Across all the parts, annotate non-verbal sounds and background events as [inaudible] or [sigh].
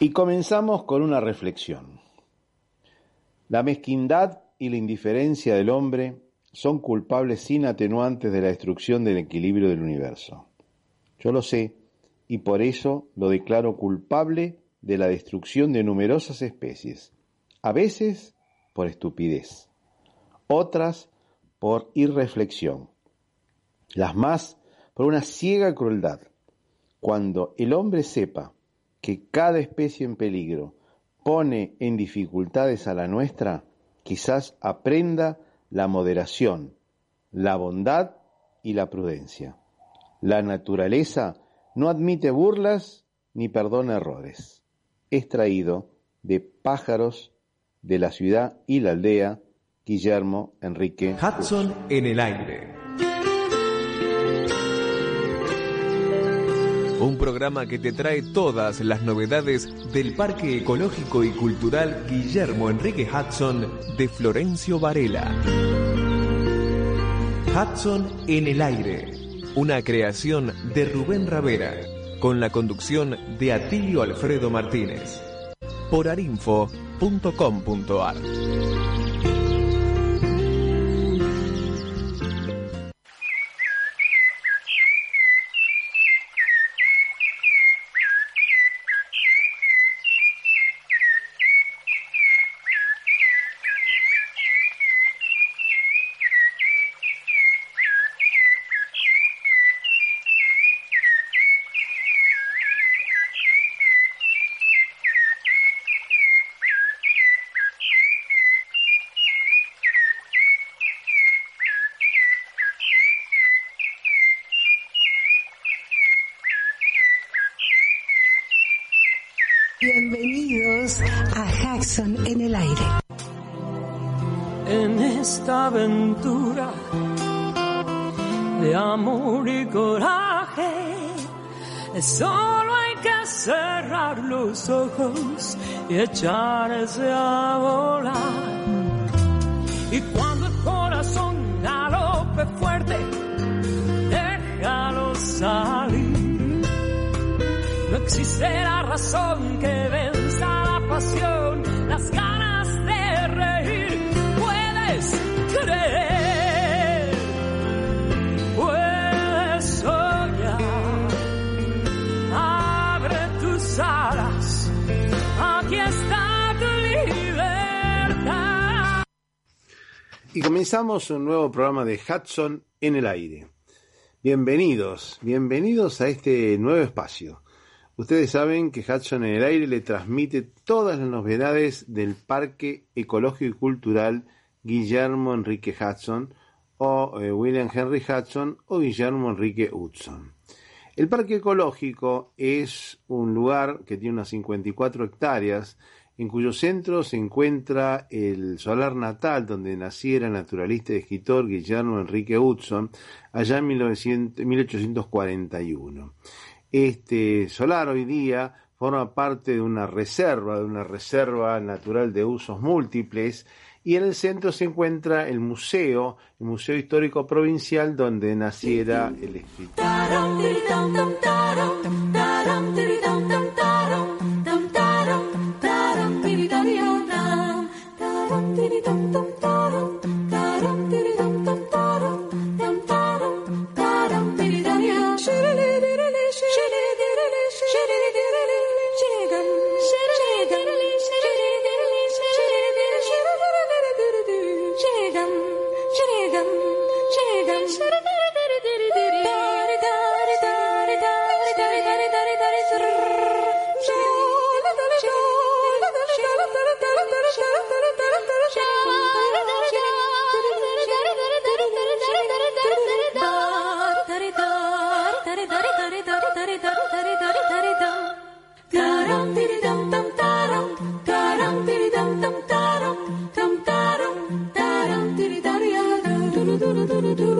Y comenzamos con una reflexión. La mezquindad y la indiferencia del hombre son culpables sin atenuantes de la destrucción del equilibrio del universo. Yo lo sé y por eso lo declaro culpable de la destrucción de numerosas especies, a veces por estupidez, otras por irreflexión, las más por una ciega crueldad. Cuando el hombre sepa que cada especie en peligro pone en dificultades a la nuestra, quizás aprenda la moderación, la bondad y la prudencia. La naturaleza no admite burlas ni perdona errores. Extraído de Pájaros de la ciudad y la aldea, Guillermo Enrique Hudson en el aire. Un programa que te trae todas las novedades del Parque Ecológico y Cultural Guillermo Enrique Hudson de Florencio Varela. Hudson en el aire, una creación de Rubén Ravera, con la conducción de Atilio Alfredo Martínez. Por arinfo.com.ar. Jackson en el aire. En esta aventura de amor y coraje, solo hay que cerrar los ojos y echarse a volar. Y cuando el corazón galope fuerte, déjalo salir. No existe la razón que venza la pasión, las ganas de reír. Puedes creer. Abre tus alas, aquí está tu libertad. Y comenzamos un nuevo programa de Hudson en el aire. Bienvenidos, bienvenidos a este nuevo espacio. Ustedes saben que Hudson en el aire le transmite todas las novedades del Parque Ecológico y Cultural Guillermo Enrique Hudson o eh, William Henry Hudson o Guillermo Enrique Hudson. El Parque Ecológico es un lugar que tiene unas 54 hectáreas en cuyo centro se encuentra el solar natal donde naciera el naturalista y escritor Guillermo Enrique Hudson allá en 1900 1841. Este solar hoy día forma parte de una reserva, de una reserva natural de usos múltiples, y en el centro se encuentra el museo, el Museo Histórico Provincial, donde naciera el escritor. do do do do.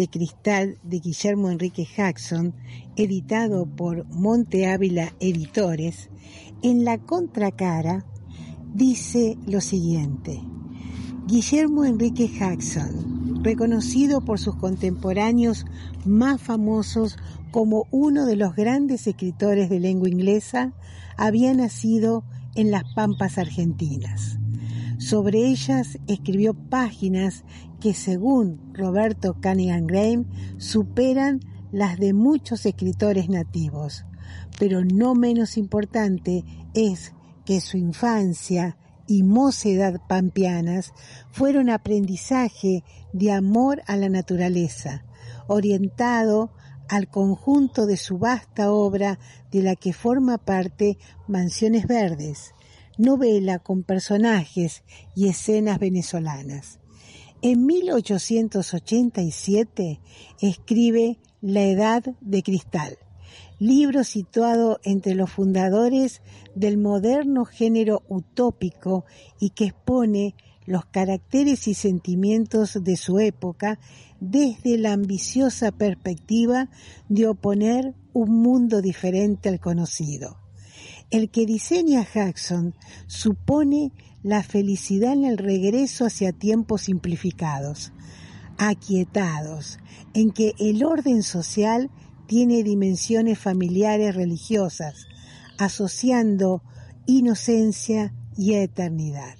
De Cristal de Guillermo Enrique Jackson, editado por Monte Ávila Editores, en la contracara dice lo siguiente. Guillermo Enrique Jackson, reconocido por sus contemporáneos más famosos como uno de los grandes escritores de lengua inglesa, había nacido en las Pampas Argentinas. Sobre ellas escribió páginas que según Roberto Cunningham Graham superan las de muchos escritores nativos. Pero no menos importante es que su infancia y mocedad pampeanas fueron aprendizaje de amor a la naturaleza, orientado al conjunto de su vasta obra de la que forma parte Mansiones Verdes, novela con personajes y escenas venezolanas. En 1887 escribe La Edad de Cristal, libro situado entre los fundadores del moderno género utópico y que expone los caracteres y sentimientos de su época desde la ambiciosa perspectiva de oponer un mundo diferente al conocido. El que diseña Jackson supone la felicidad en el regreso hacia tiempos simplificados, aquietados, en que el orden social tiene dimensiones familiares religiosas, asociando inocencia y eternidad.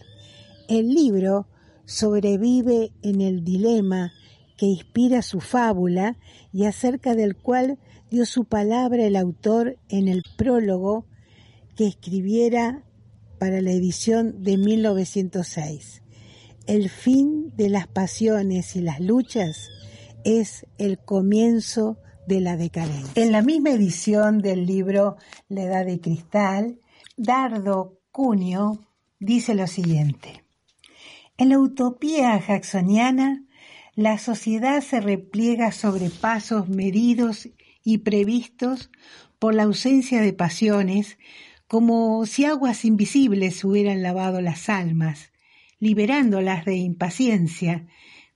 El libro sobrevive en el dilema que inspira su fábula y acerca del cual dio su palabra el autor en el prólogo que escribiera para la edición de 1906. El fin de las pasiones y las luchas es el comienzo de la decadencia. En la misma edición del libro La Edad de Cristal, Dardo Cunio dice lo siguiente. En la utopía jacksoniana, la sociedad se repliega sobre pasos medidos y previstos por la ausencia de pasiones, como si aguas invisibles hubieran lavado las almas, liberándolas de impaciencia,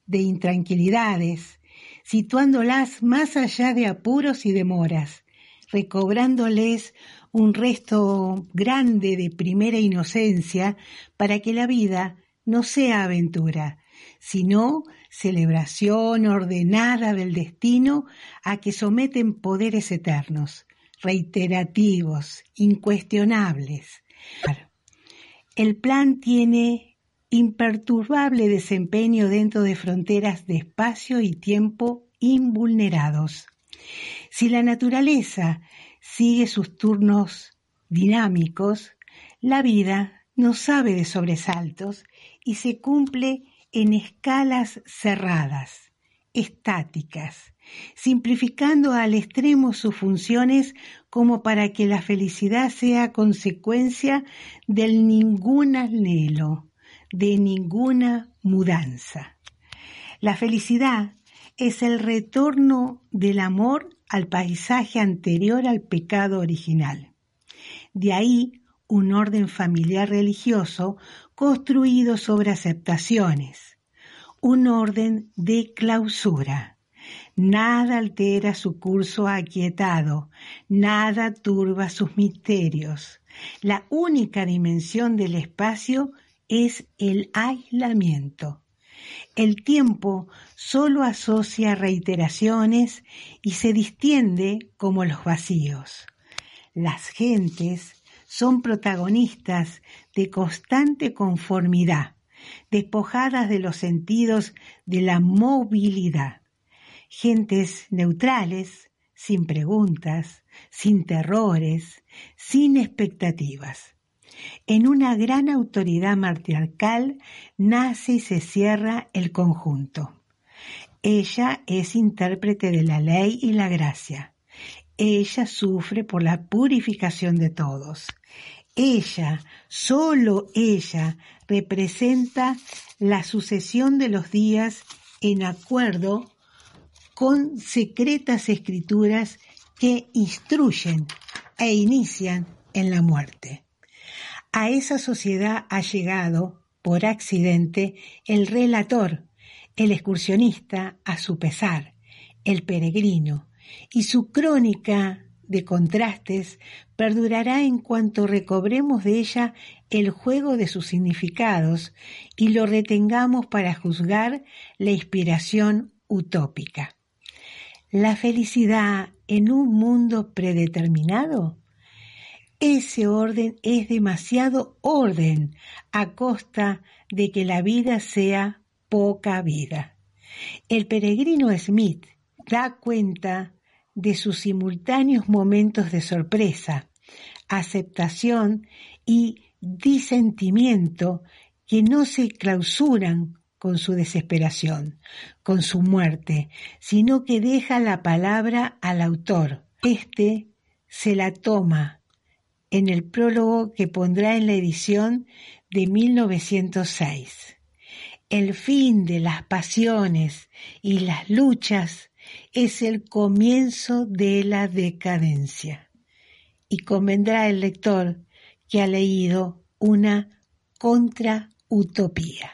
de intranquilidades, situándolas más allá de apuros y demoras, recobrándoles un resto grande de primera inocencia para que la vida no sea aventura, sino celebración ordenada del destino a que someten poderes eternos, reiterativos, incuestionables. El plan tiene imperturbable desempeño dentro de fronteras de espacio y tiempo invulnerados. Si la naturaleza sigue sus turnos dinámicos, la vida no sabe de sobresaltos y se cumple en escalas cerradas, estáticas, simplificando al extremo sus funciones como para que la felicidad sea consecuencia del ningún anhelo, de ninguna mudanza. La felicidad es el retorno del amor al paisaje anterior al pecado original. De ahí un orden familiar religioso construido sobre aceptaciones, un orden de clausura. Nada altera su curso aquietado, nada turba sus misterios. La única dimensión del espacio es el aislamiento. El tiempo solo asocia reiteraciones y se distiende como los vacíos. Las gentes son protagonistas de constante conformidad, despojadas de los sentidos de la movilidad. Gentes neutrales, sin preguntas, sin terrores, sin expectativas. En una gran autoridad matriarcal nace y se cierra el conjunto. Ella es intérprete de la ley y la gracia. Ella sufre por la purificación de todos. Ella, solo ella, representa la sucesión de los días en acuerdo con secretas escrituras que instruyen e inician en la muerte. A esa sociedad ha llegado, por accidente, el relator, el excursionista a su pesar, el peregrino, y su crónica de contrastes perdurará en cuanto recobremos de ella el juego de sus significados y lo retengamos para juzgar la inspiración utópica. La felicidad en un mundo predeterminado ese orden es demasiado orden a costa de que la vida sea poca vida. El peregrino Smith da cuenta de sus simultáneos momentos de sorpresa, aceptación y disentimiento que no se clausuran con su desesperación, con su muerte, sino que deja la palabra al autor. Este se la toma en el prólogo que pondrá en la edición de 1906. El fin de las pasiones y las luchas es el comienzo de la decadencia. Y convendrá el lector que ha leído una contrautopía.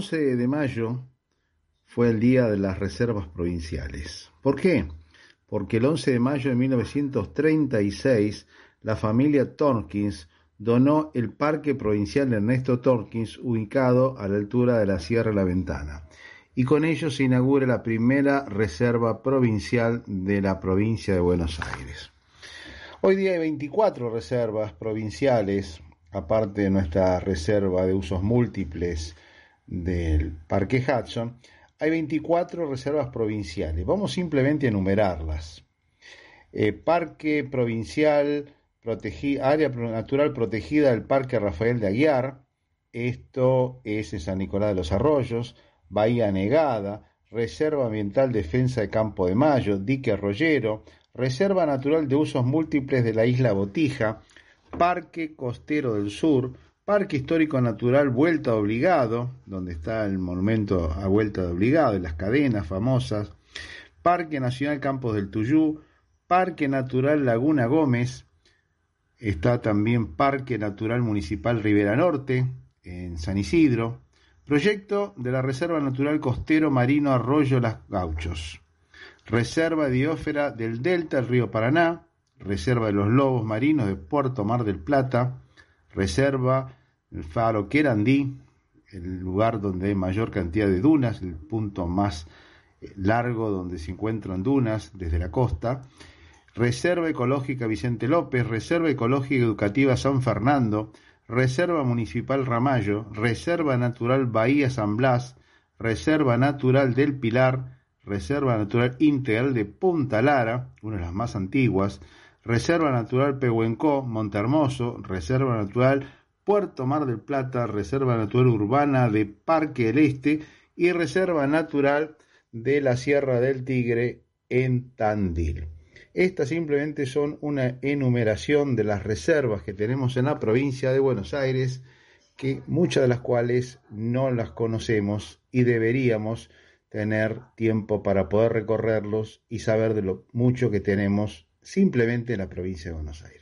11 de mayo fue el día de las reservas provinciales. ¿Por qué? Porque el 11 de mayo de 1936 la familia Torkins donó el Parque Provincial Ernesto Torkins ubicado a la altura de la Sierra La Ventana. Y con ello se inaugura la primera reserva provincial de la provincia de Buenos Aires. Hoy día hay 24 reservas provinciales aparte de nuestra reserva de usos múltiples del Parque Hudson, hay 24 reservas provinciales. Vamos simplemente a enumerarlas. Eh, Parque Provincial, Área Natural Protegida del Parque Rafael de Aguiar, esto es en San Nicolás de los Arroyos, Bahía Negada, Reserva Ambiental Defensa de Campo de Mayo, Dique Arroyero, Reserva Natural de Usos Múltiples de la Isla Botija, Parque Costero del Sur, Parque Histórico Natural Vuelta Obligado, donde está el monumento a Vuelta de Obligado y las cadenas famosas, Parque Nacional Campos del Tuyú, Parque Natural Laguna Gómez, está también Parque Natural Municipal Rivera Norte, en San Isidro, proyecto de la Reserva Natural Costero Marino Arroyo Las Gauchos, Reserva Diófera del Delta del Río Paraná, Reserva de los Lobos Marinos de Puerto Mar del Plata, Reserva el Faro Querandí, el lugar donde hay mayor cantidad de dunas, el punto más eh, largo donde se encuentran dunas desde la costa, Reserva Ecológica Vicente López, Reserva Ecológica Educativa San Fernando, Reserva Municipal Ramallo, Reserva Natural Bahía San Blas, Reserva Natural del Pilar, Reserva Natural Integral de Punta Lara, una de las más antiguas, Reserva Natural Pehuencó, Montehermoso, Reserva Natural Puerto Mar del Plata, Reserva Natural Urbana de Parque del Este y Reserva Natural de la Sierra del Tigre en Tandil. Estas simplemente son una enumeración de las reservas que tenemos en la provincia de Buenos Aires, que muchas de las cuales no las conocemos y deberíamos tener tiempo para poder recorrerlos y saber de lo mucho que tenemos simplemente en la provincia de Buenos Aires.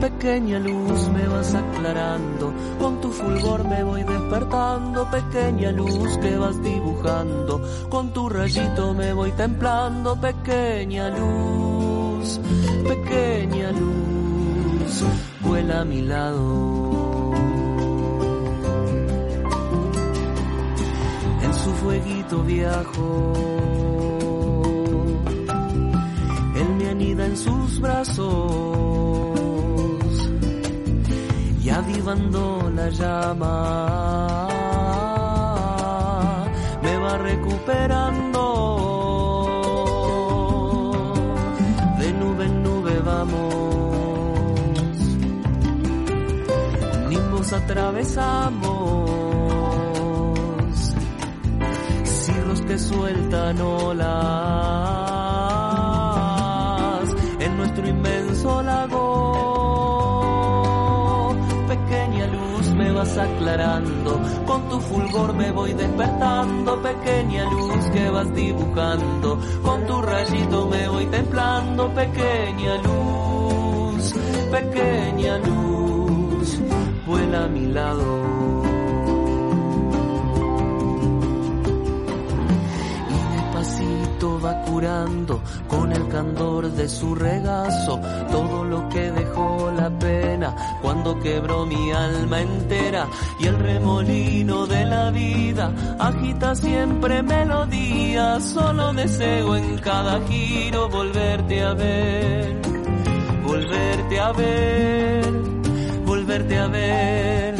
Pequeña luz me vas aclarando, con tu fulgor me voy despertando, pequeña luz que vas dibujando, con tu rayito me voy templando, pequeña luz, pequeña luz, vuela a mi lado. En su fueguito viajo, él me anida en sus brazos avivando la llama, me va recuperando. De nube en nube vamos, nimbos atravesamos, cirros que sueltan olas. En nuestro inmenso lago aclarando, con tu fulgor me voy despertando, pequeña luz que vas dibujando, con tu rayito me voy templando, pequeña luz, pequeña luz, vuela a mi lado. Va curando con el candor de su regazo todo lo que dejó la pena cuando quebró mi alma entera y el remolino de la vida agita siempre melodía. Solo deseo en cada giro volverte a ver volverte a ver volverte a ver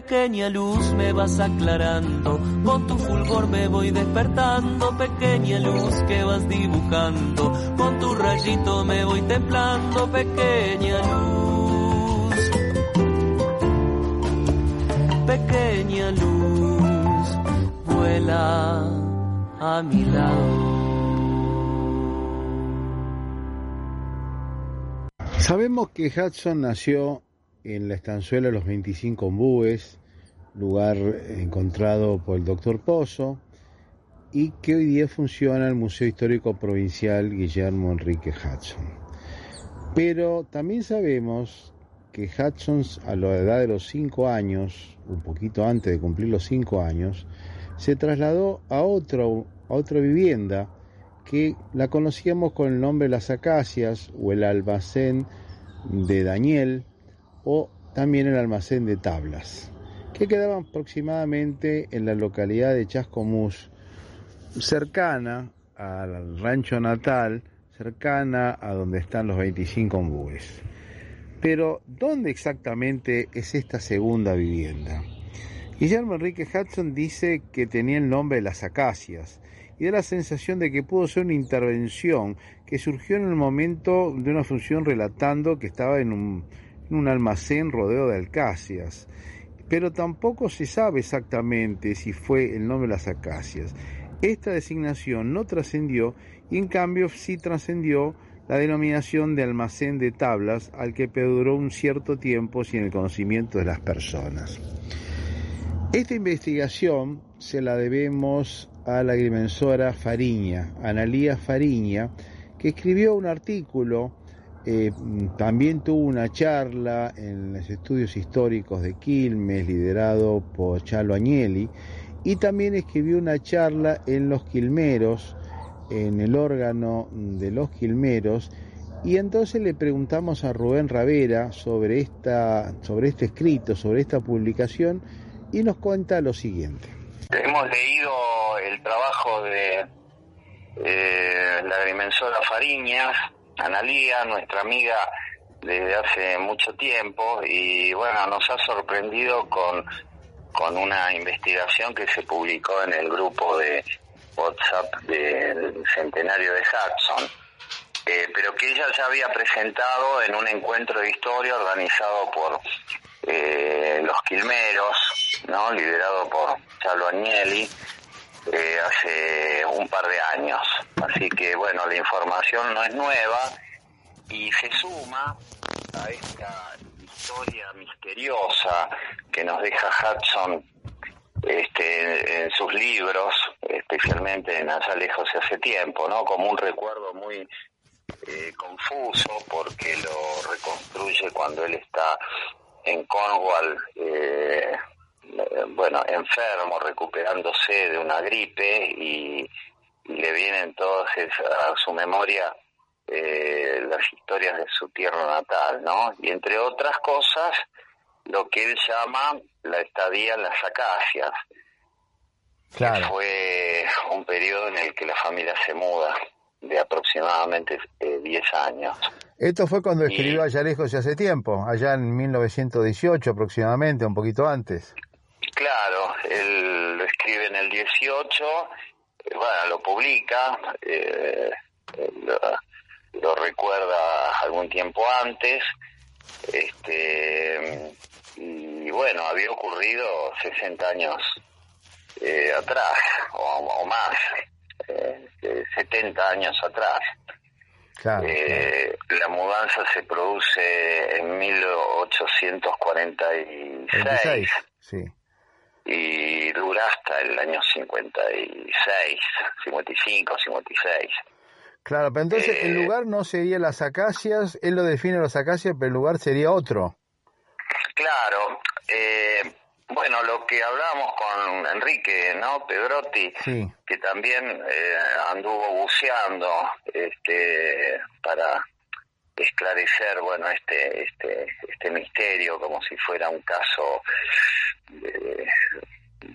pequeña luz me vas aclarando, con tu fulgor me voy despertando, pequeña luz que vas dibujando, con tu rayito me voy templando, pequeña luz, pequeña luz, vuela a mi lado. Sabemos que Hudson nació en la estanzuela Los 25 Ombúes, lugar encontrado por el doctor Pozo, y que hoy día funciona el Museo Histórico Provincial Guillermo Enrique Hudson. Pero también sabemos que Hudson a la edad de los 5 años, un poquito antes de cumplir los 5 años, se trasladó a, otro, a otra vivienda que la conocíamos con el nombre Las Acacias o el almacén de Daniel, o también el almacén de tablas, que quedaban aproximadamente en la localidad de Chascomús, cercana al rancho natal, cercana a donde están los 25 ombúes. Pero, ¿dónde exactamente es esta segunda vivienda? Guillermo Enrique Hudson dice que tenía el nombre de las acacias y da la sensación de que pudo ser una intervención que surgió en el momento de una función relatando que estaba en un, un almacén rodeo de acacias. Pero tampoco se sabe exactamente si fue el nombre de las acacias. Esta designación no trascendió y en cambio sí trascendió la denominación de almacén de tablas al que perduró un cierto tiempo sin el conocimiento de las personas. Esta investigación se la debemos a la agrimensora Fariña, Analía Fariña, que escribió un artículo, eh, también tuvo una charla en los estudios históricos de Quilmes, liderado por Chalo Agnelli, y también escribió una charla en Los Quilmeros, en el órgano de Los Quilmeros, y entonces le preguntamos a Rubén Ravera sobre, esta, sobre este escrito, sobre esta publicación, y nos cuenta lo siguiente. Hemos leído el trabajo de eh, la agrimensora Fariñas, Analía, nuestra amiga desde hace mucho tiempo, y bueno, nos ha sorprendido con, con una investigación que se publicó en el grupo de WhatsApp del centenario de Hudson, eh, pero que ella ya había presentado en un encuentro de historia organizado por eh, los Quilmeros, ¿no? liderado por Chalo Agnelli, eh, hace un par de años. Así que bueno, la información no es nueva y se suma a esta historia misteriosa que nos deja Hudson este, en sus libros, especialmente en Allá lejos y hace tiempo, ¿no? Como un recuerdo muy eh, confuso porque lo reconstruye cuando él está en Cornwall, eh, bueno, enfermo, recuperándose de una gripe y, le vienen todas a su memoria eh, las historias de su tierra natal, ¿no? Y entre otras cosas, lo que él llama la estadía en las acacias, que fue un periodo en el que la familia se muda de aproximadamente 10 eh, años. Esto fue cuando escribió Allá lejos y hace tiempo, allá en 1918 aproximadamente, un poquito antes. Claro, él lo escribe en el 18, eh, bueno, lo publica, eh, lo, recuerda algún tiempo antes, este y bueno, había ocurrido 60 años atrás o más. 70 años atrás. Eh, la mudanza se produce en 1846 sí. Y dura hasta el año 56, 55, 56. Claro, pero entonces el eh, lugar no sería las acacias, él lo define las acacias, pero el lugar sería otro. Claro, eh, bueno, lo que hablábamos con Enrique, ¿no? Pedrotti, que también eh, anduvo buceando este, para esclarecer, bueno, este, este, este misterio como si fuera un caso de,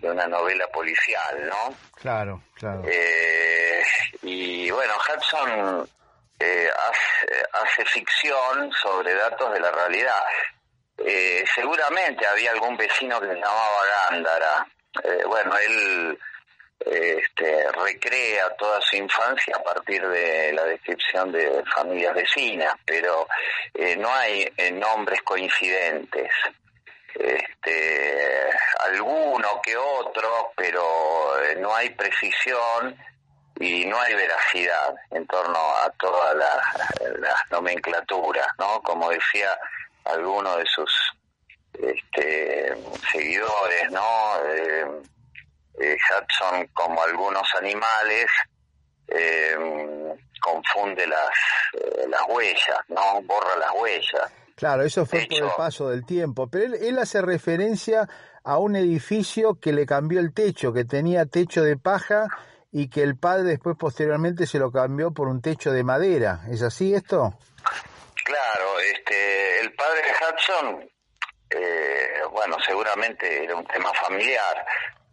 una novela policial, ¿no? Claro, claro. Eh, y bueno, Hudson eh, hace, hace ficción sobre datos de la realidad eh, seguramente había algún vecino que se llamaba Gándara. Eh, bueno, él este, recrea toda su infancia a partir de la descripción de familias vecinas, pero eh, no hay nombres coincidentes. Este, alguno que otro, pero no hay precisión y no hay veracidad en torno a toda la, la nomenclatura, ¿no? Como decía algunos de sus este, seguidores, ¿no? Eh, eh, Hudson, como algunos animales, eh, confunde las, las huellas, ¿no? Borra las huellas. Claro, eso fue por el paso del tiempo, pero él, él hace referencia a un edificio que le cambió el techo, que tenía techo de paja y que el padre después posteriormente se lo cambió por un techo de madera. ¿Es así esto? Claro, este, el padre de Hudson, eh, bueno, seguramente era un tema familiar,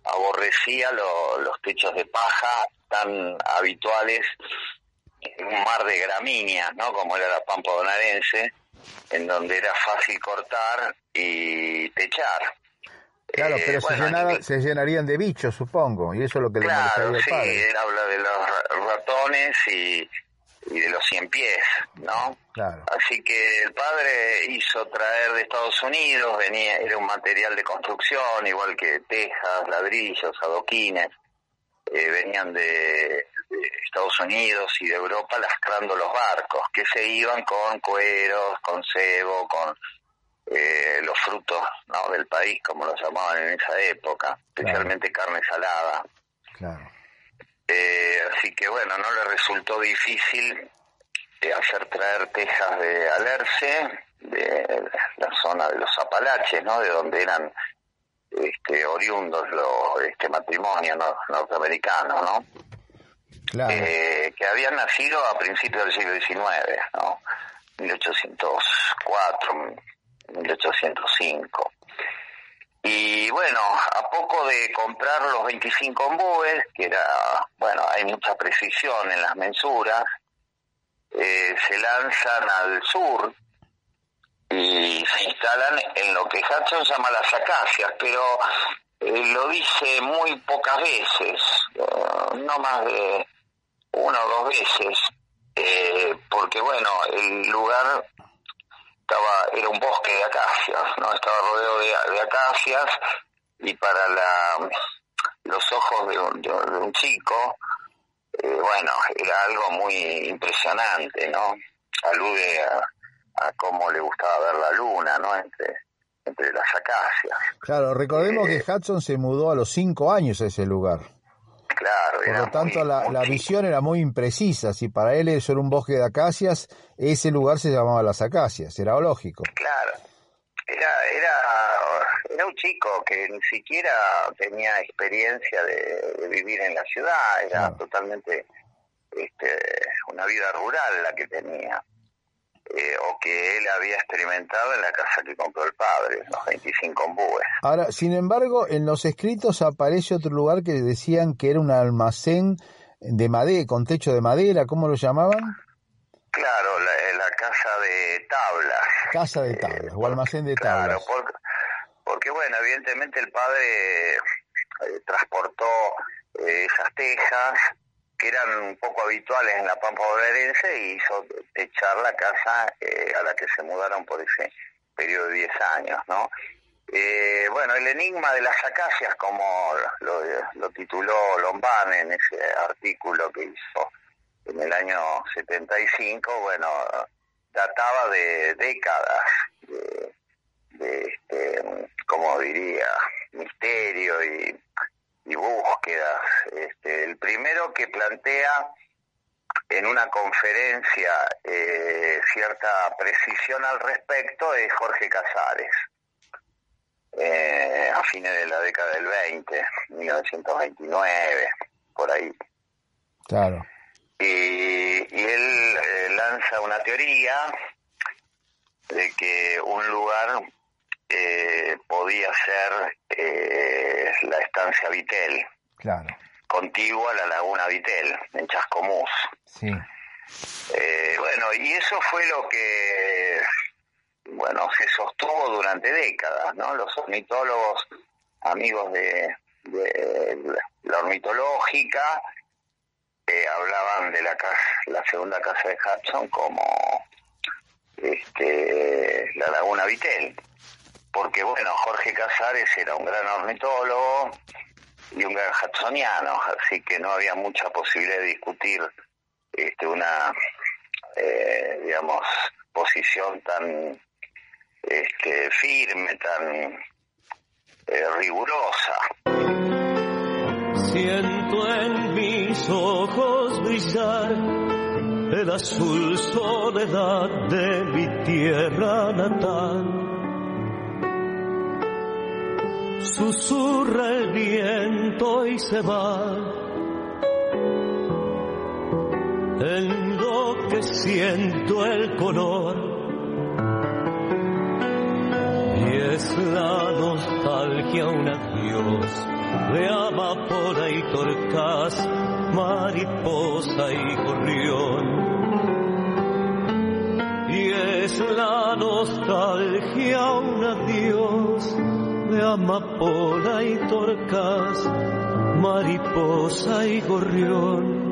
aborrecía los techos de paja tan habituales un mar de gramíneas, ¿no? Como era la pampa bonaerense, en donde era fácil cortar y techar. Claro, pero se, se, llenarían de bichos, supongo, y eso es lo que claro, le sí, él habla de los ratones y, y de los cien pies, ¿no? Claro. Así que el padre hizo traer de Estados Unidos, venía, era un material de construcción, igual que tejas, ladrillos, adoquines, eh, venían de, Estados Unidos y de Europa lastrando los barcos, que se iban con cueros, con cebo, con eh, los frutos ¿no? del país, como los llamaban en esa época, especialmente carne salada. Claro. Eh, así que bueno, no le resultó difícil eh, hacer traer tejas de Alerce, de la zona de los Apalaches, ¿no? De donde eran este, oriundos los este matrimonio norteamericano, ¿no? Eh, que habían nacido a principios del siglo XIX, ¿no? 1804, 1805. Y bueno, a poco de comprar los 25 ombúes, que era, bueno, hay mucha precisión en las mensuras, eh, se lanzan al sur y se instalan en lo que Hudson llama las acacias, pero eh, lo dice muy pocas veces, eh, no más de una o dos veces, porque bueno, el lugar era un bosque de acacias, ¿no? Estaba rodeado de, acacias y para la, los ojos de un, chico, eh, bueno, era algo muy impresionante, ¿no? Alude a, cómo le gustaba ver la luna, ¿no? Entre, entre las acacias. Claro, recordemos que eh, Hudson se mudó a los cinco años a ese lugar. Claro, Por lo tanto, la, la visión era muy imprecisa. Si para él eso era un bosque de acacias, ese lugar se llamaba las acacias, era lógico. Claro, era, era, era un chico que ni siquiera tenía experiencia de, vivir en la ciudad, era totalmente este, una vida rural la que tenía. Eh, o que él había experimentado en la casa que compró el padre, los 25 ombúes. Ahora, sin embargo, en los escritos aparece otro lugar que decían que era un almacén de madera, con techo de madera, ¿cómo lo llamaban? Claro, la, casa de tablas. Casa de eh, tablas, o almacén de tablas. Claro, porque, bueno, evidentemente el padre eh, transportó esas tejas que eran un poco habituales en la Pampa bonaerense y hizo echar la casa eh, a la que se mudaron por ese periodo de 10 años, ¿no? Eh, bueno, el enigma de las acacias, como lo, tituló Lombán en ese artículo que hizo en el año 75, bueno, databa de décadas de, de este, como diría, misterio y y búsquedas. Este, el primero que plantea en una conferencia eh, cierta precisión al respecto es Jorge Casares, eh, a fines de la década del 20, 1929, por ahí. Claro. Y, él eh, lanza una teoría de que un lugar eh, podía ser eh, la estancia Vitel. Claro. Contigua a la laguna Vitel, en Chascomús. Sí. Eh, bueno, y eso fue lo que, bueno, se sostuvo durante décadas, ¿no? Los ornitólogos, amigos de, la ornitológica, hablaban de la casa, la segunda casa de Hudson como este, la laguna Vitel porque bueno, Jorge Casares era un gran ornitólogo y un gran hudsoniano, así que no había mucha posibilidad de discutir este, una, eh, digamos, posición tan este, firme, tan eh, rigurosa. Siento en mis ojos brillar el azul soledad de mi tierra natal susurra el viento y se va. En lo que siento el color. Y es la nostalgia un adiós de amapola y torcas mariposa y gorrión. Y es la nostalgia un adiós de amapola y torcas, mariposa y gorrión.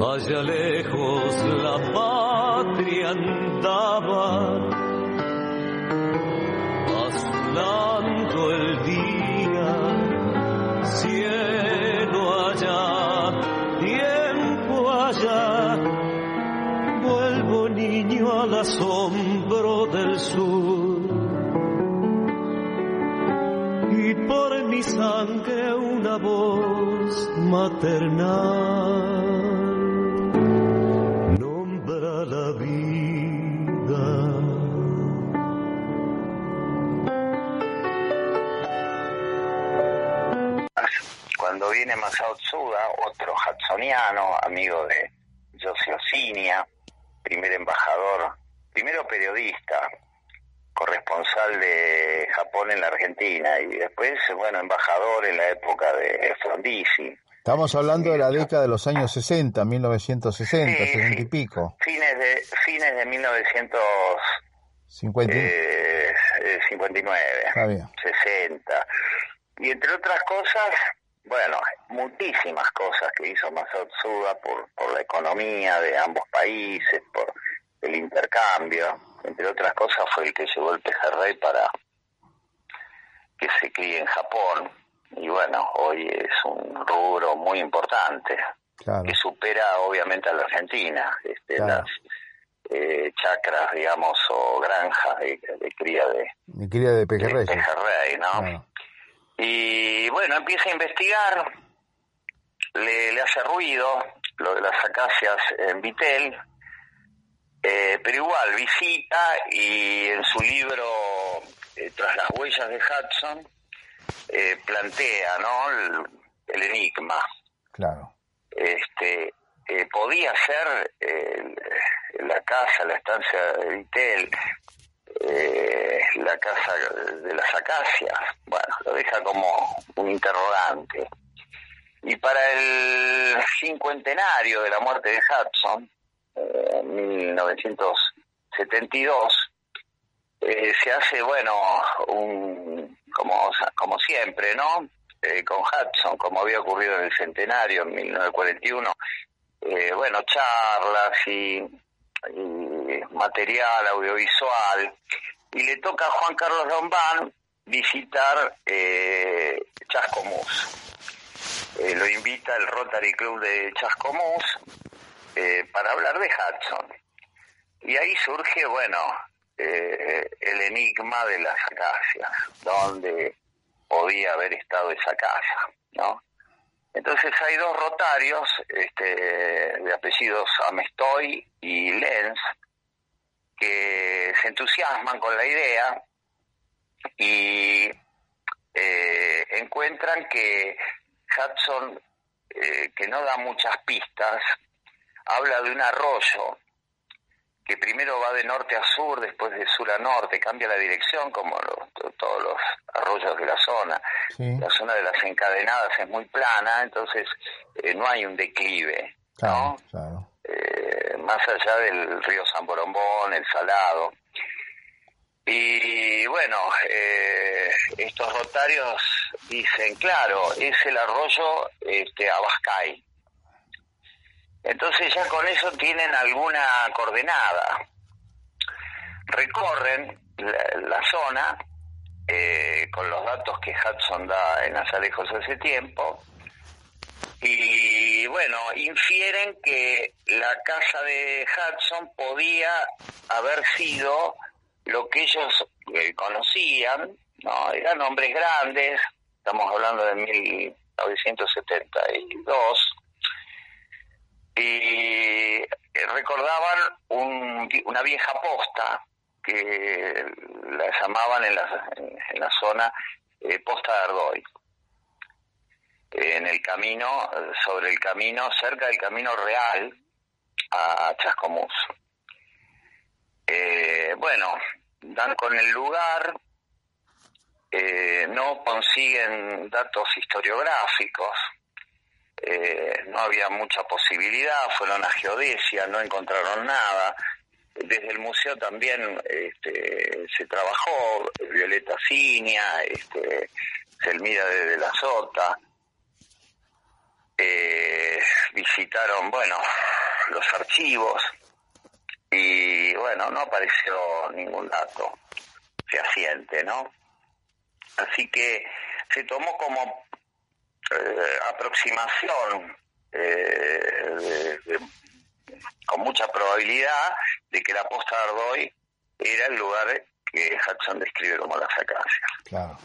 Allá lejos la patria andaba, maternal la vida. Cuando viene Masao Tsuda, otro hudsoniano, amigo de Yoshi Osinia, primer embajador, primero periodista, corresponsal de Japón en la Argentina y después, bueno, embajador en la época de Frondizi. Estamos hablando de la década de los años 60, 1960, 60 y pico. Fines de, fines de 1959, 60. Y entre otras cosas, bueno, muchísimas cosas que hizo Masao Tsuda por, por la economía de ambos países, por el intercambio. Entre otras cosas fue el que llevó el pejerrey para que se críe en Japón y bueno, hoy es un rubro muy importante que supera obviamente a la Argentina, este, las eh, chacras, digamos, o granjas de, cría de, de cría de pejerrey, ¿no? Y bueno, empieza a investigar, le, le hace ruido lo de las acacias en Vitel, eh, pero igual visita y en su libro eh, Tras las huellas de Hudson, eh, plantea ¿no? El, enigma. Claro. Este, eh, podía ser la casa, la estancia de Vitel, eh, la casa de las acacias. Bueno, lo deja como un interrogante. Y para el cincuentenario de la muerte de Hudson, en 1972, se hace, bueno, un, como, como siempre, ¿no? Eh, con Hudson, como había ocurrido en el centenario en 1941, eh, bueno, charlas y, material audiovisual, y le toca a Juan Carlos Lombán visitar eh, Chascomús. Eh, lo invita el Rotary Club de Chascomús para hablar de Hudson. Y ahí surge, bueno, eh, el enigma de las acacias, donde podía haber estado esa casa, ¿no? Entonces hay dos rotarios este, de apellidos Amestoy y Lenz que se entusiasman con la idea y eh, encuentran que Hudson, eh, que no da muchas pistas, habla de un arroyo que primero va de norte a sur, después de sur a norte, cambia la dirección como todos los arroyos de la zona. La zona de las encadenadas es muy plana, entonces eh, no hay un declive, ¿no? Eh, más allá del río San Borombón, el Salado. Y bueno, eh, estos rotarios dicen, claro, es el arroyo este, Abascay, entonces ya con eso tienen alguna coordenada. Recorren la, zona eh, con los datos que Hudson da en Azalejos hace tiempo y bueno, infieren que la casa de Hudson podía haber sido lo que ellos eh, conocían, ¿no? Eran hombres grandes, estamos hablando de 1972, y recordaban una vieja posta que la llamaban en la, en la zona eh, Posta de Ardoy. En el camino, sobre el camino, cerca del camino real a Chascomús. Eh, bueno, dan con el lugar, eh, no consiguen datos historiográficos, eh, no había mucha posibilidad, fueron a geodesia, no encontraron nada. Desde el museo también este, se trabajó, Violeta Cinia, este, Selmira de, la Sota, eh, visitaron, bueno, los archivos y bueno, no apareció ningún dato fehaciente, ¿no? Así que se tomó como eh, aproximación eh, con mucha probabilidad de que la posta de Ardoy era el lugar que Hudson describe como las acacias. Claro.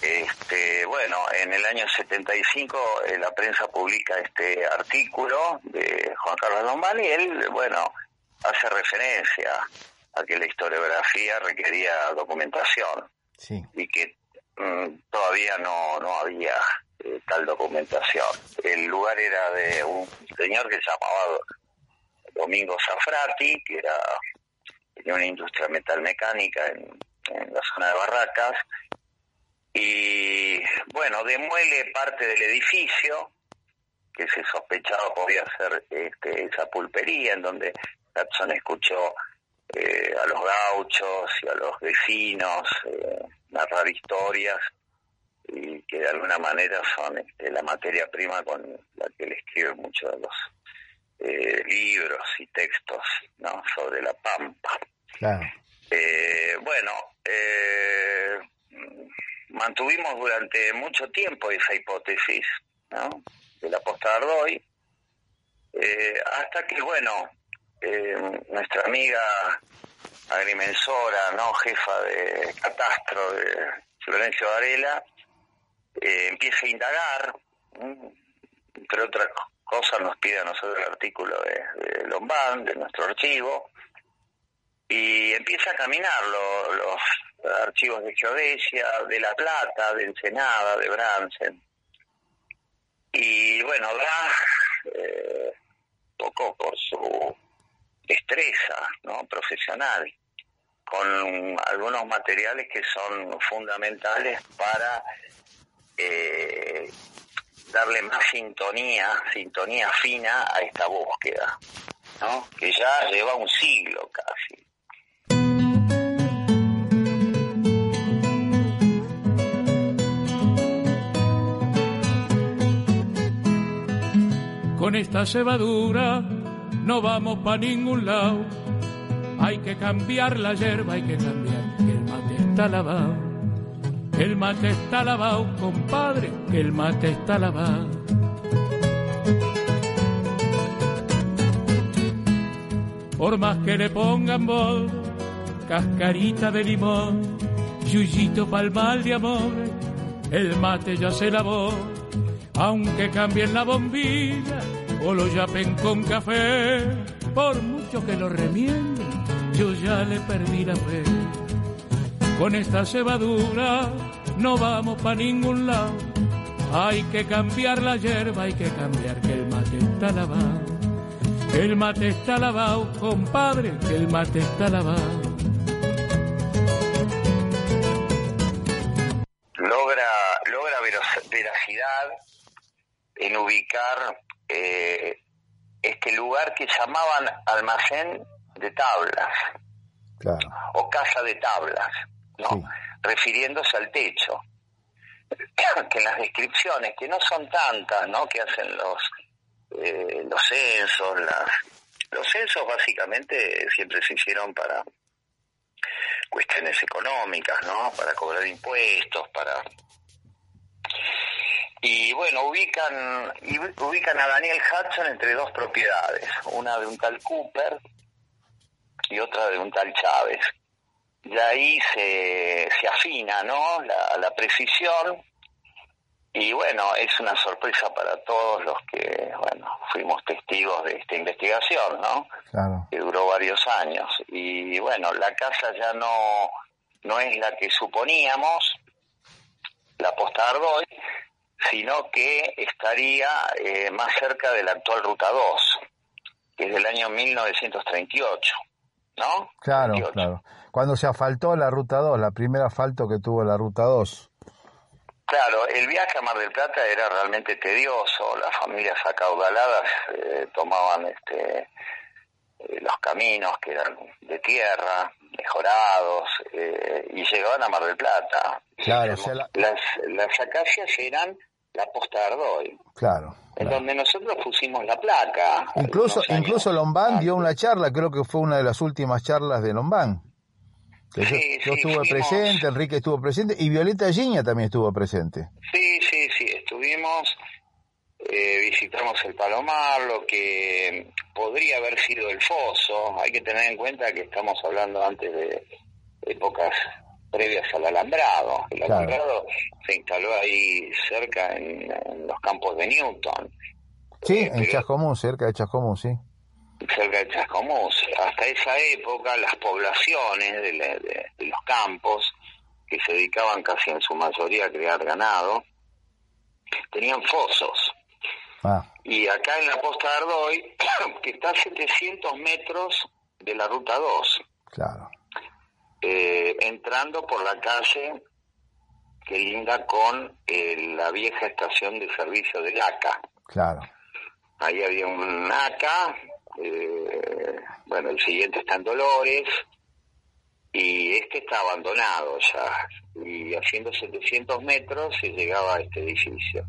Este, bueno, en el año 75 eh, la prensa publica este artículo de Juan Carlos Lombani y él, bueno, hace referencia a que la historiografía requería documentación y que mm, todavía no, no había eh, tal documentación. El lugar era de un señor que se llamaba Domingo Zafrati, que era tenía una industria metalmecánica en, en la zona de Barracas, y bueno, demuele parte del edificio que se sospechaba podía ser este, esa pulpería en donde Hudson escuchó eh, a los gauchos y a los vecinos eh, narrar historias y que de alguna manera son este, la materia prima con la que él escribe muchos de los eh, libros y textos ¿no? sobre la pampa. bueno, mantuvimos durante mucho tiempo esa hipótesis ¿no? de la posta de Ardoy, hasta que, bueno, eh, nuestra amiga agrimensora, no jefa de catastro de Florencio Varela, eh, empieza a indagar, entre otras cosas nos pide a nosotros el artículo de, de Lombán, de nuestro archivo, y empieza a caminar los archivos de Geodesia, de La Plata, de Ensenada, de Bransen. Y bueno, da eh, poco por su destreza ¿no? profesional con algunos materiales que son fundamentales para eh, darle más sintonía, sintonía fina a esta búsqueda, ¿no? que ya lleva un siglo casi. Con esta cebadura no vamos para ningún lado. Hay que cambiar la hierba, hay que cambiar, que el mate está lavado. El mate está lavado, compadre, el mate está lavado. Por más que le pongan voz, cascarita de limón, yuyito palmal de amor, el mate ya se lavó, aunque cambien la bombilla o lo yapen con café. Por mucho que lo remienden, yo ya le perdí la fe. Con esta cebadura no vamos para ningún lado. Hay que cambiar la hierba, hay que cambiar que el mate está lavado. El mate está lavado, compadre, que el mate está lavado. Logra, logra veracidad en ubicar eh, este lugar que llamaban almacén de tablas o casa de tablas, ¿no? Refiriéndose al techo. [coughs] que las descripciones, que no son tantas, ¿no? que hacen los, eh, los censos, las, los censos básicamente siempre se hicieron para cuestiones económicas, ¿no? Para cobrar impuestos, para y bueno, ubican, ubican a Daniel Hudson entre dos propiedades, una de un tal Cooper y otra de un tal Chávez. Y ahí se, se afina ¿no? la, la precisión y bueno, es una sorpresa para todos los que, bueno, fuimos testigos de esta investigación, ¿no? Claro. Que duró varios años. Y bueno, la casa ya no, no es la que suponíamos, la posta Ardoy, sino que estaría eh, más cerca de la actual Ruta 2, que es del año 1938, ¿no? Claro, claro. Cuando se asfaltó la Ruta 2, la primera asfalto que tuvo la Ruta 2. Claro, el viaje a Mar del Plata era realmente tedioso, las familias acaudaladas eh, tomaban este eh, los caminos que eran de tierra, mejorados, eh, y llegaban a Mar del Plata. Claro, las, las acacias eran la posta de Ardoy. Claro. En donde nosotros pusimos la placa. Incluso, incluso Lombán dio una charla, creo que fue una de las últimas charlas de Lombán yo, estuve presente, Enrique estuvo presente y Violeta Giña también estuvo presente. Sí, sí, sí, estuvimos, eh, visitamos el Palomar, lo que podría haber sido el foso. Hay que tener en cuenta que estamos hablando antes de épocas previas al alambrado. El alambrado se instaló ahí cerca en, los campos de Newton. Sí, eh, en Chascomún, cerca de Chascomún, sí cerca de Chascomús. Hasta esa época las poblaciones de, los campos, que se dedicaban casi en su mayoría a criar ganado, tenían fosos. Ah. Y acá en la Posta de Ardoy, [coughs] que está a 700 metros de la Ruta 2. Claro. Eh, entrando por la calle que linda con eh, la vieja estación de servicio del ACA. Claro. Ahí había un ACA eh, bueno, el siguiente está en Dolores y este está abandonado ya. Y haciendo 700 metros se llegaba a este edificio.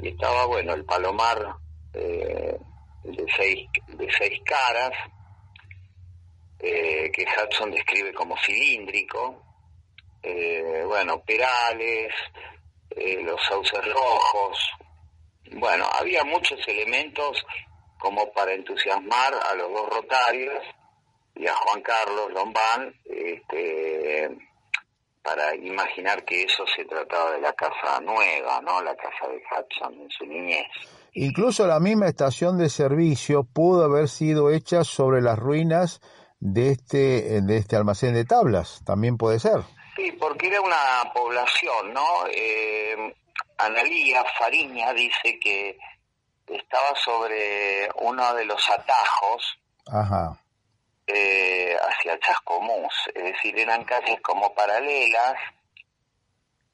Y estaba, bueno, el palomar eh, de, seis, de seis caras, eh, que Hudson describe como cilíndrico. bueno, perales, los sauces rojos. Bueno, había muchos elementos como para entusiasmar a los dos rotarios y a Juan Carlos Lombán este, para imaginar que eso se trataba de la casa nueva, ¿no? La casa de Hudson en su niñez. Incluso la misma estación de servicio pudo haber sido hecha sobre las ruinas de este, de este almacén de tablas, también puede ser. Sí, porque era una población, ¿no? Eh, Analía Fariña dice que estaba sobre uno de los atajos eh, hacia Chascomús, es decir, eran calles como paralelas,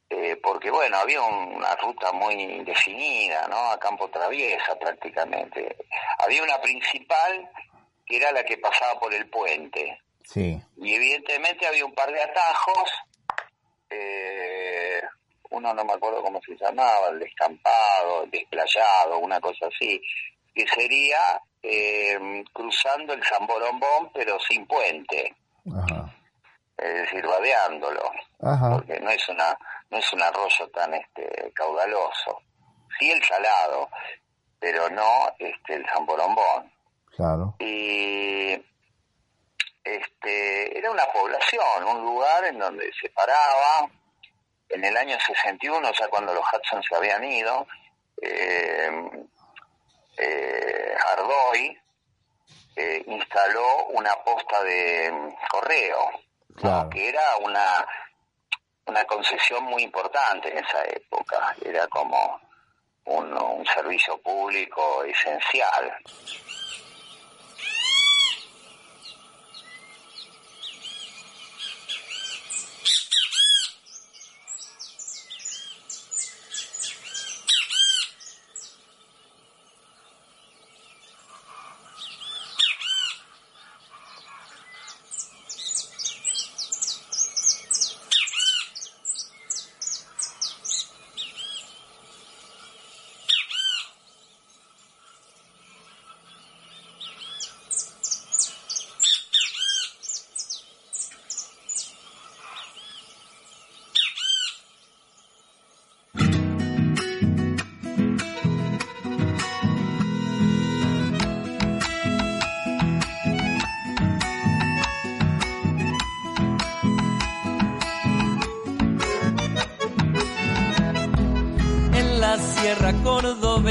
eh, porque bueno, había una ruta muy definida, ¿no? A campo traviesa prácticamente. Había una principal que era la que pasaba por el puente. Sí. Y evidentemente había un par de atajos eh, uno no me acuerdo cómo se llamaba, el descampado, el desplayado, una cosa así, que sería eh, cruzando el Zamborombón pero sin puente. Es decir, vadeándolo. Porque no es una no es un arroyo tan este caudaloso. Sí el salado, pero no este el Zamborombón. Claro. Y este era una población, un lugar en donde se paraba en el año 61, ya cuando los Hudson se habían ido, eh, eh, Ardoy eh, instaló una posta de mm, correo, que era una, una concesión muy importante en esa época, era como un servicio público esencial.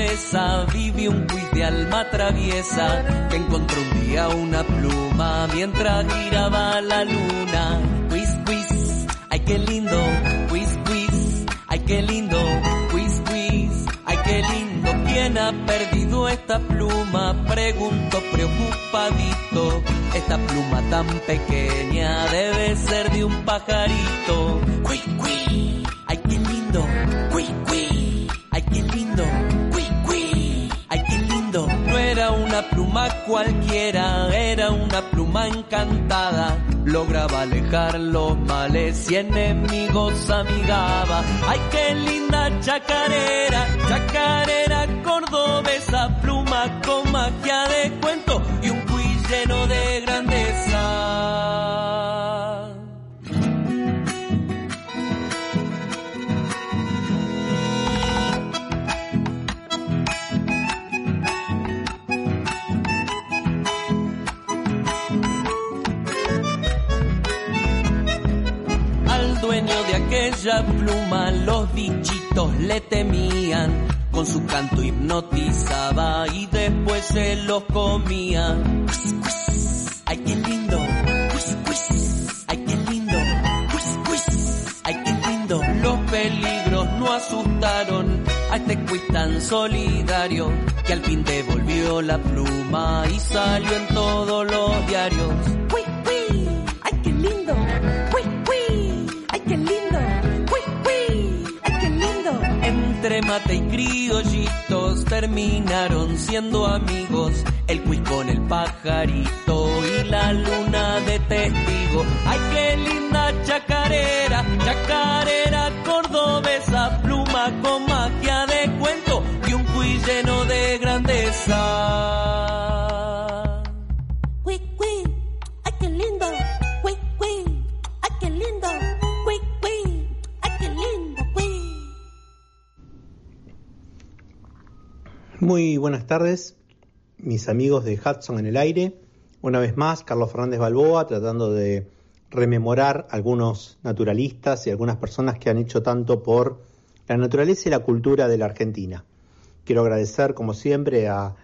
Cordobesa vive un quiz de alma traviesa que encontró un día una pluma mientras giraba la luna. Quiz, quiz, ay qué lindo. Quiz, quiz, ay qué lindo. Quiz, quiz, ay qué lindo. ¿Quién ha perdido esta pluma? Pregunto preocupadito. Esta pluma tan pequeña debe ser de un pajarito. Quiz, quiz, ay qué lindo. Quiz, cualquiera, era una pluma encantada, lograba alejar los males y enemigos amigaba. Ay, qué linda chacarera, chacarera cordobesa, pluma con magia de cuento y un quiz lleno de grandeza. De aquella pluma los bichitos le temían, con su canto hipnotizaba y después se los comía. Ay, qué lindo, ay, qué lindo, ay, qué lindo. Los peligros no asustaron a este quiz tan solidario que al fin devolvió la pluma y salió en todos los diarios. Mate y criollitos terminaron siendo amigos. El cuis con el pajarito y la luna de testigo. Ay, qué linda chacarera, chacarera cordobesa, Muy buenas tardes, mis amigos de Hudson en el aire. Una vez más, Carlos Fernández Balboa tratando de rememorar algunos naturalistas y algunas personas que han hecho tanto por la naturaleza y la cultura de la Argentina. Quiero agradecer, como siempre, a,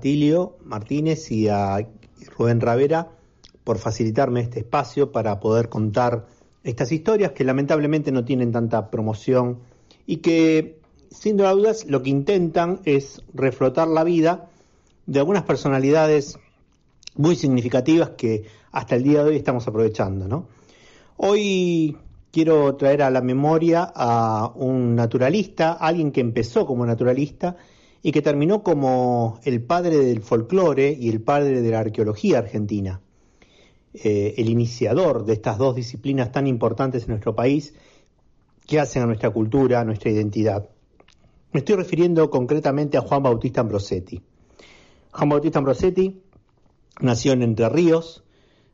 Tilio Martínez y a Rubén Ravera por facilitarme este espacio para poder contar estas historias que lamentablemente no tienen tanta promoción y que sin dudas lo que intentan es reflotar la vida de algunas personalidades muy significativas que hasta el día de hoy estamos aprovechando. Hoy quiero traer a la memoria a un naturalista, alguien que empezó como naturalista y que terminó como el padre del folclore y el padre de la arqueología argentina, eh, el iniciador de estas dos disciplinas tan importantes en nuestro país que hacen a nuestra cultura, a nuestra identidad. Me estoy refiriendo concretamente a Juan Bautista Ambrosetti. Juan Bautista Ambrosetti nació en Entre Ríos,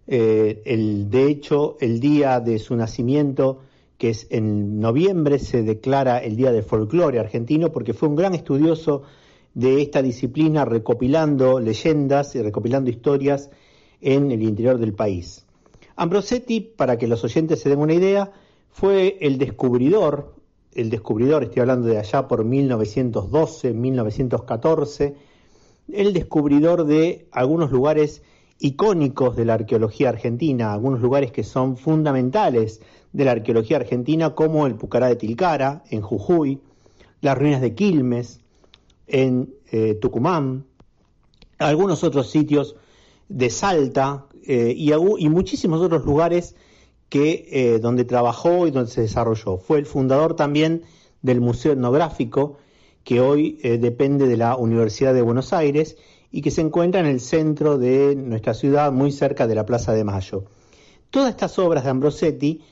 eh, el, de hecho el día de su nacimiento, que es en noviembre, se declara el Día del Folclore argentino porque fue un gran estudioso de esta disciplina recopilando leyendas y recopilando historias en el interior del país. Ambrosetti, para que los oyentes se den una idea, fue el descubridor el descubridor, estoy hablando de allá por 1912, 1914, el descubridor de algunos lugares icónicos de la arqueología argentina, algunos lugares que son fundamentales de la arqueología argentina, como el Pucará de Tilcara, en Jujuy, las ruinas de Quilmes, en eh, Tucumán, algunos otros sitios de Salta eh, y, y muchísimos otros lugares que, eh, donde trabajó y donde se desarrolló. Fue el fundador también del Museo Etnográfico, que hoy eh, depende de la Universidad de Buenos Aires y que se encuentra en el centro de nuestra ciudad, muy cerca de la Plaza de Mayo. Todas estas obras de Ambrosetti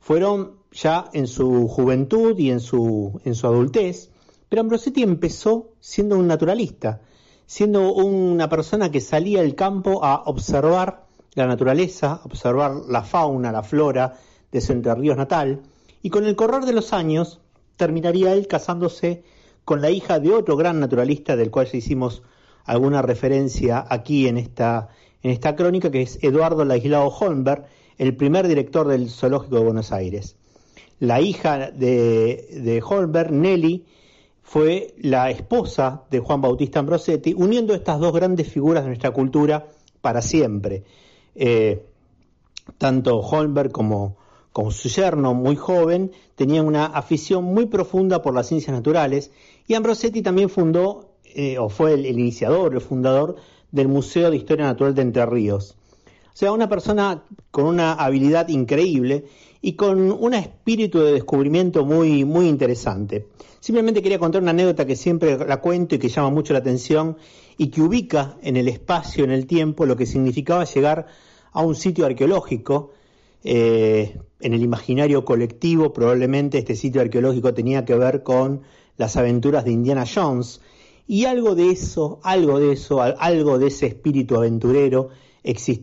fueron ya en su juventud y en su, en su adultez, pero Ambrosetti empezó siendo un naturalista, siendo una persona que salía al campo a observar la naturaleza, observar la fauna, la flora de su Entre Ríos natal, y con el correr de los años terminaría él casándose con la hija de otro gran naturalista del cual hicimos alguna referencia aquí en esta, en esta crónica, que es Eduardo Laislao Holmberg, el primer director del Zoológico de Buenos Aires. La hija de, de Holmberg, Nelly, fue la esposa de Juan Bautista Ambrosetti, uniendo estas dos grandes figuras de nuestra cultura para siempre. Eh, tanto Holmberg como, su yerno, muy joven, tenían una afición muy profunda por las ciencias naturales y Ambrosetti también fundó, eh, o fue el, iniciador, el fundador del Museo de Historia Natural de Entre Ríos. O sea, una persona con una habilidad increíble y con un espíritu de descubrimiento muy, muy interesante. Simplemente quería contar una anécdota que siempre la cuento y que llama mucho la atención y que ubica en el espacio, en el tiempo, lo que significaba llegar a un sitio arqueológico. Eh, en el imaginario colectivo probablemente este sitio arqueológico tenía que ver con las aventuras de Indiana Jones y algo de eso, algo de eso, algo de ese espíritu aventurero existía